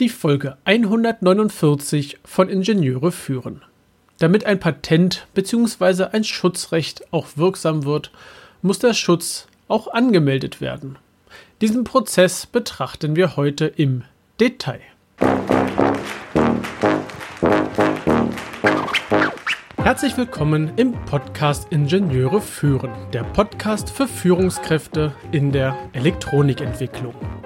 die Folge 149 von Ingenieure führen. Damit ein Patent bzw. ein Schutzrecht auch wirksam wird, muss der Schutz auch angemeldet werden. Diesen Prozess betrachten wir heute im Detail. Herzlich willkommen im Podcast Ingenieure führen, der Podcast für Führungskräfte in der Elektronikentwicklung.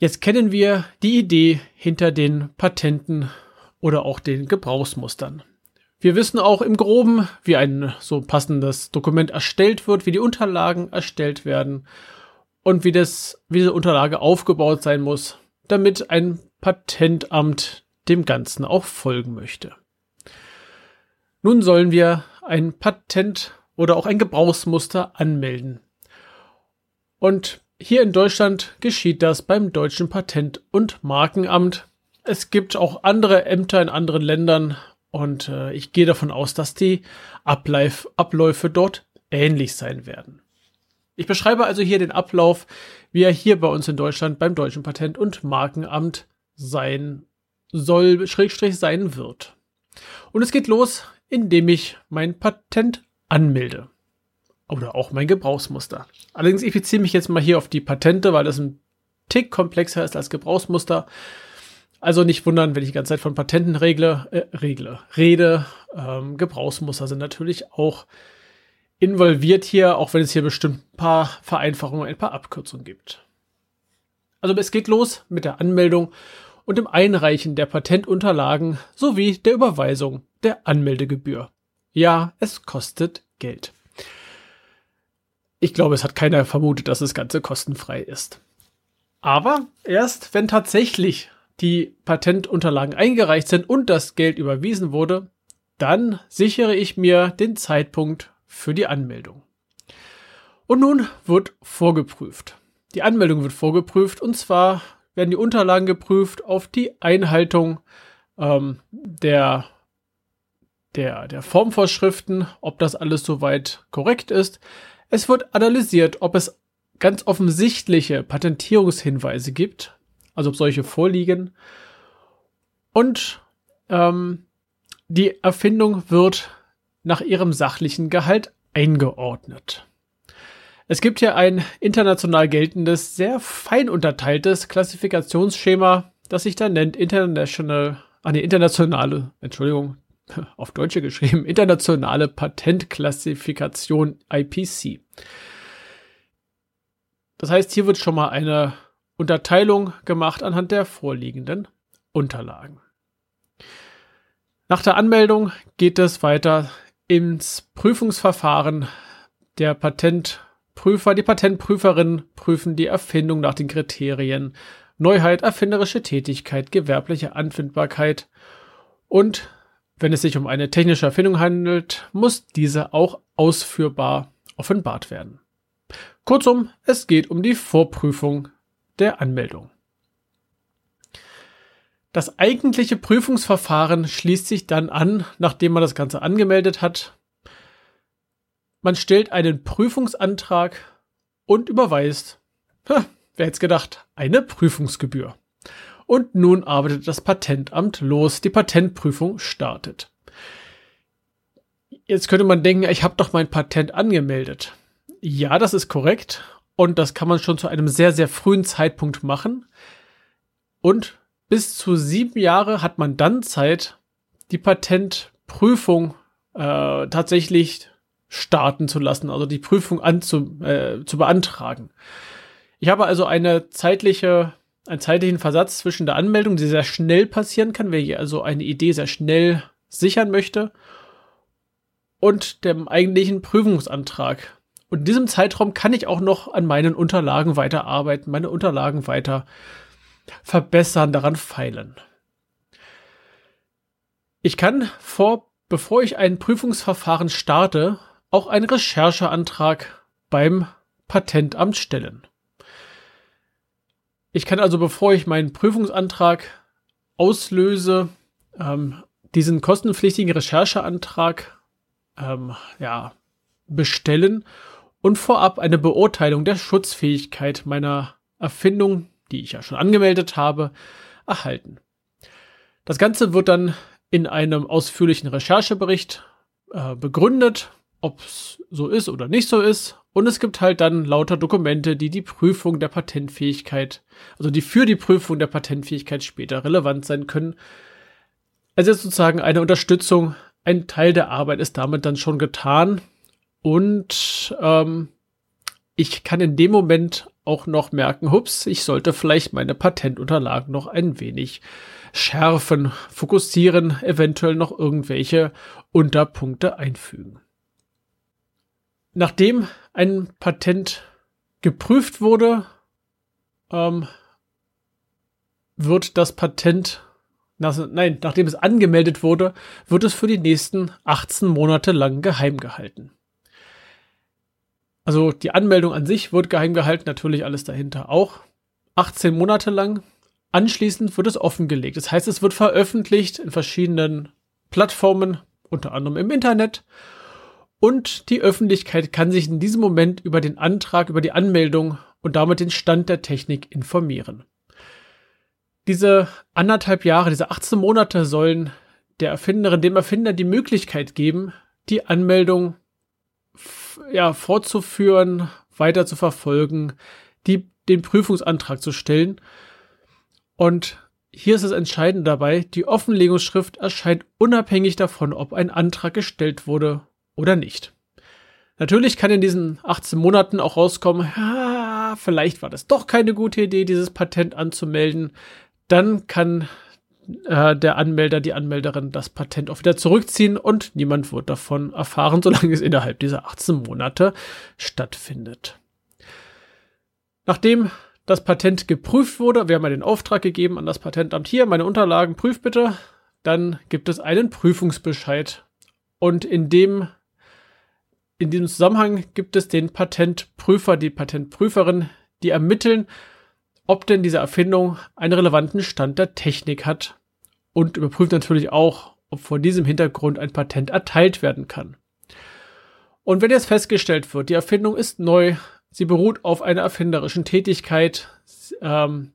Jetzt kennen wir die Idee hinter den Patenten oder auch den Gebrauchsmustern. Wir wissen auch im Groben, wie ein so passendes Dokument erstellt wird, wie die Unterlagen erstellt werden und wie, das, wie diese Unterlage aufgebaut sein muss, damit ein Patentamt dem Ganzen auch folgen möchte. Nun sollen wir ein Patent oder auch ein Gebrauchsmuster anmelden. Und hier in Deutschland geschieht das beim deutschen Patent- und Markenamt. Es gibt auch andere Ämter in anderen Ländern und äh, ich gehe davon aus, dass die Ablauf, Abläufe dort ähnlich sein werden. Ich beschreibe also hier den Ablauf, wie er hier bei uns in Deutschland beim deutschen Patent- und Markenamt sein soll, Schrägstrich sein wird. Und es geht los indem ich mein Patent anmelde. Oder auch mein Gebrauchsmuster. Allerdings, ich beziehe mich jetzt mal hier auf die Patente, weil das ein Tick komplexer ist als Gebrauchsmuster. Also nicht wundern, wenn ich die ganze Zeit von Patenten regle, äh, regle, rede. Ähm, Gebrauchsmuster sind natürlich auch involviert hier, auch wenn es hier bestimmt ein paar Vereinfachungen, ein paar Abkürzungen gibt. Also es geht los mit der Anmeldung und dem Einreichen der Patentunterlagen sowie der Überweisung der Anmeldegebühr. Ja, es kostet Geld. Ich glaube, es hat keiner vermutet, dass das Ganze kostenfrei ist. Aber erst wenn tatsächlich die Patentunterlagen eingereicht sind und das Geld überwiesen wurde, dann sichere ich mir den Zeitpunkt für die Anmeldung. Und nun wird vorgeprüft. Die Anmeldung wird vorgeprüft und zwar werden die Unterlagen geprüft auf die Einhaltung ähm, der der, der Formvorschriften, ob das alles soweit korrekt ist. Es wird analysiert, ob es ganz offensichtliche Patentierungshinweise gibt, also ob solche vorliegen. Und ähm, die Erfindung wird nach ihrem sachlichen Gehalt eingeordnet. Es gibt hier ein international geltendes, sehr fein unterteiltes Klassifikationsschema, das sich dann nennt International, ah nee, internationale, Entschuldigung, auf Deutsche geschrieben, Internationale Patentklassifikation IPC. Das heißt, hier wird schon mal eine Unterteilung gemacht anhand der vorliegenden Unterlagen. Nach der Anmeldung geht es weiter ins Prüfungsverfahren. Der Patentprüfer, die Patentprüferin prüfen die Erfindung nach den Kriterien Neuheit, erfinderische Tätigkeit, gewerbliche Anfindbarkeit und wenn es sich um eine technische Erfindung handelt, muss diese auch ausführbar offenbart werden. Kurzum, es geht um die Vorprüfung der Anmeldung. Das eigentliche Prüfungsverfahren schließt sich dann an, nachdem man das Ganze angemeldet hat. Man stellt einen Prüfungsantrag und überweist, wer hätte es gedacht, eine Prüfungsgebühr. Und nun arbeitet das Patentamt los. Die Patentprüfung startet. Jetzt könnte man denken, ich habe doch mein Patent angemeldet. Ja, das ist korrekt. Und das kann man schon zu einem sehr, sehr frühen Zeitpunkt machen. Und bis zu sieben Jahre hat man dann Zeit, die Patentprüfung äh, tatsächlich starten zu lassen, also die Prüfung anzu, äh, zu beantragen. Ich habe also eine zeitliche einen zeitlichen Versatz zwischen der Anmeldung, die sehr schnell passieren kann, wer also eine Idee sehr schnell sichern möchte, und dem eigentlichen Prüfungsantrag. Und in diesem Zeitraum kann ich auch noch an meinen Unterlagen weiterarbeiten, meine Unterlagen weiter verbessern, daran feilen. Ich kann vor, bevor ich ein Prüfungsverfahren starte, auch einen Rechercheantrag beim Patentamt stellen. Ich kann also, bevor ich meinen Prüfungsantrag auslöse, ähm, diesen kostenpflichtigen Rechercheantrag ähm, ja, bestellen und vorab eine Beurteilung der Schutzfähigkeit meiner Erfindung, die ich ja schon angemeldet habe, erhalten. Das Ganze wird dann in einem ausführlichen Recherchebericht äh, begründet, ob es so ist oder nicht so ist. Und es gibt halt dann lauter Dokumente, die die Prüfung der Patentfähigkeit, also die für die Prüfung der Patentfähigkeit später relevant sein können. Also sozusagen eine Unterstützung, ein Teil der Arbeit ist damit dann schon getan. Und ähm, ich kann in dem Moment auch noch merken, hups, ich sollte vielleicht meine Patentunterlagen noch ein wenig schärfen, fokussieren, eventuell noch irgendwelche Unterpunkte einfügen. Nachdem ein Patent geprüft wurde, ähm, wird das Patent, nein, nachdem es angemeldet wurde, wird es für die nächsten 18 Monate lang geheim gehalten. Also die Anmeldung an sich wird geheim gehalten, natürlich alles dahinter auch. 18 Monate lang. Anschließend wird es offengelegt. Das heißt, es wird veröffentlicht in verschiedenen Plattformen, unter anderem im Internet. Und die Öffentlichkeit kann sich in diesem Moment über den Antrag, über die Anmeldung und damit den Stand der Technik informieren. Diese anderthalb Jahre, diese 18 Monate sollen der Erfinderin, dem Erfinder die Möglichkeit geben, die Anmeldung ja, fortzuführen, weiter zu verfolgen, die, den Prüfungsantrag zu stellen. Und hier ist es entscheidend dabei, die Offenlegungsschrift erscheint unabhängig davon, ob ein Antrag gestellt wurde oder nicht. Natürlich kann in diesen 18 Monaten auch rauskommen, vielleicht war das doch keine gute Idee, dieses Patent anzumelden. Dann kann äh, der Anmelder, die Anmelderin das Patent auch wieder zurückziehen und niemand wird davon erfahren, solange es innerhalb dieser 18 Monate stattfindet. Nachdem das Patent geprüft wurde, wir haben ja den Auftrag gegeben an das Patentamt hier, meine Unterlagen, prüf bitte, dann gibt es einen Prüfungsbescheid. Und in dem, in diesem Zusammenhang gibt es den Patentprüfer, die Patentprüferin, die ermitteln, ob denn diese Erfindung einen relevanten Stand der Technik hat und überprüft natürlich auch, ob vor diesem Hintergrund ein Patent erteilt werden kann. Und wenn jetzt festgestellt wird, die Erfindung ist neu, sie beruht auf einer erfinderischen Tätigkeit, ähm,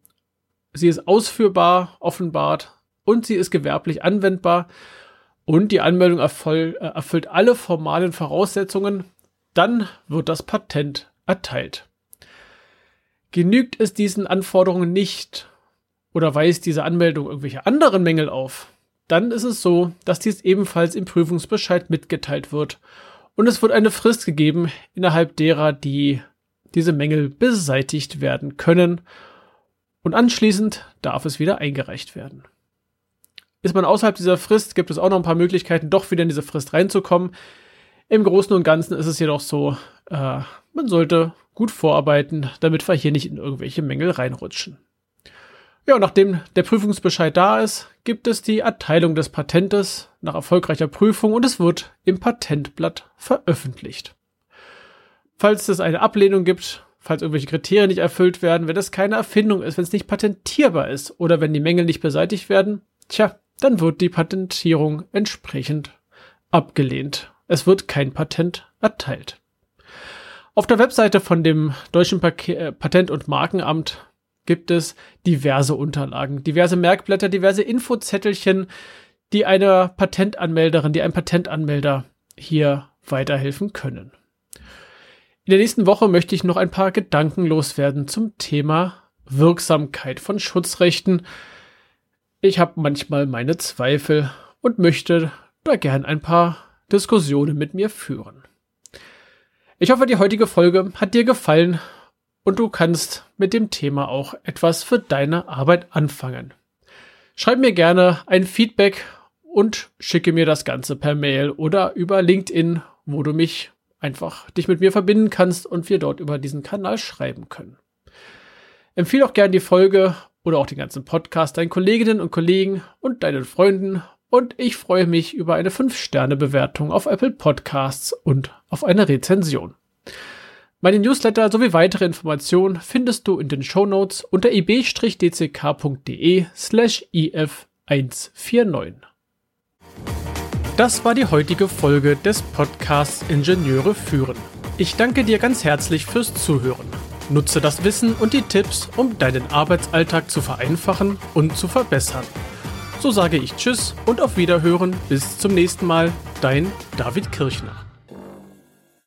sie ist ausführbar, offenbart und sie ist gewerblich anwendbar und die Anmeldung erfüll, äh, erfüllt alle formalen Voraussetzungen, dann wird das Patent erteilt. Genügt es diesen Anforderungen nicht, oder weist diese Anmeldung irgendwelche anderen Mängel auf, dann ist es so, dass dies ebenfalls im Prüfungsbescheid mitgeteilt wird und es wird eine Frist gegeben, innerhalb derer die diese Mängel beseitigt werden können und anschließend darf es wieder eingereicht werden. Ist man außerhalb dieser Frist, gibt es auch noch ein paar Möglichkeiten, doch wieder in diese Frist reinzukommen. Im Großen und Ganzen ist es jedoch so, äh, man sollte gut vorarbeiten, damit wir hier nicht in irgendwelche Mängel reinrutschen. Ja, und nachdem der Prüfungsbescheid da ist, gibt es die Erteilung des Patentes nach erfolgreicher Prüfung und es wird im Patentblatt veröffentlicht. Falls es eine Ablehnung gibt, falls irgendwelche Kriterien nicht erfüllt werden, wenn es keine Erfindung ist, wenn es nicht patentierbar ist oder wenn die Mängel nicht beseitigt werden, tja, dann wird die Patentierung entsprechend abgelehnt. Es wird kein Patent erteilt. Auf der Webseite von dem Deutschen äh, Patent- und Markenamt gibt es diverse Unterlagen, diverse Merkblätter, diverse Infozettelchen, die einer Patentanmelderin, die einem Patentanmelder hier weiterhelfen können. In der nächsten Woche möchte ich noch ein paar Gedanken loswerden zum Thema Wirksamkeit von Schutzrechten. Ich habe manchmal meine Zweifel und möchte da gern ein paar Diskussionen mit mir führen. Ich hoffe, die heutige Folge hat dir gefallen und du kannst mit dem Thema auch etwas für deine Arbeit anfangen. Schreib mir gerne ein Feedback und schicke mir das Ganze per Mail oder über LinkedIn, wo du mich einfach dich mit mir verbinden kannst und wir dort über diesen Kanal schreiben können. Empfehle auch gerne die Folge oder auch den ganzen Podcast deinen Kolleginnen und Kollegen und deinen Freunden und ich freue mich über eine 5-Sterne-Bewertung auf Apple Podcasts und auf eine Rezension. Meine Newsletter sowie weitere Informationen findest du in den Shownotes unter ib-dck.de slash if149. Das war die heutige Folge des Podcasts Ingenieure führen. Ich danke dir ganz herzlich fürs Zuhören. Nutze das Wissen und die Tipps, um deinen Arbeitsalltag zu vereinfachen und zu verbessern. So sage ich Tschüss und auf Wiederhören. Bis zum nächsten Mal. Dein David Kirchner.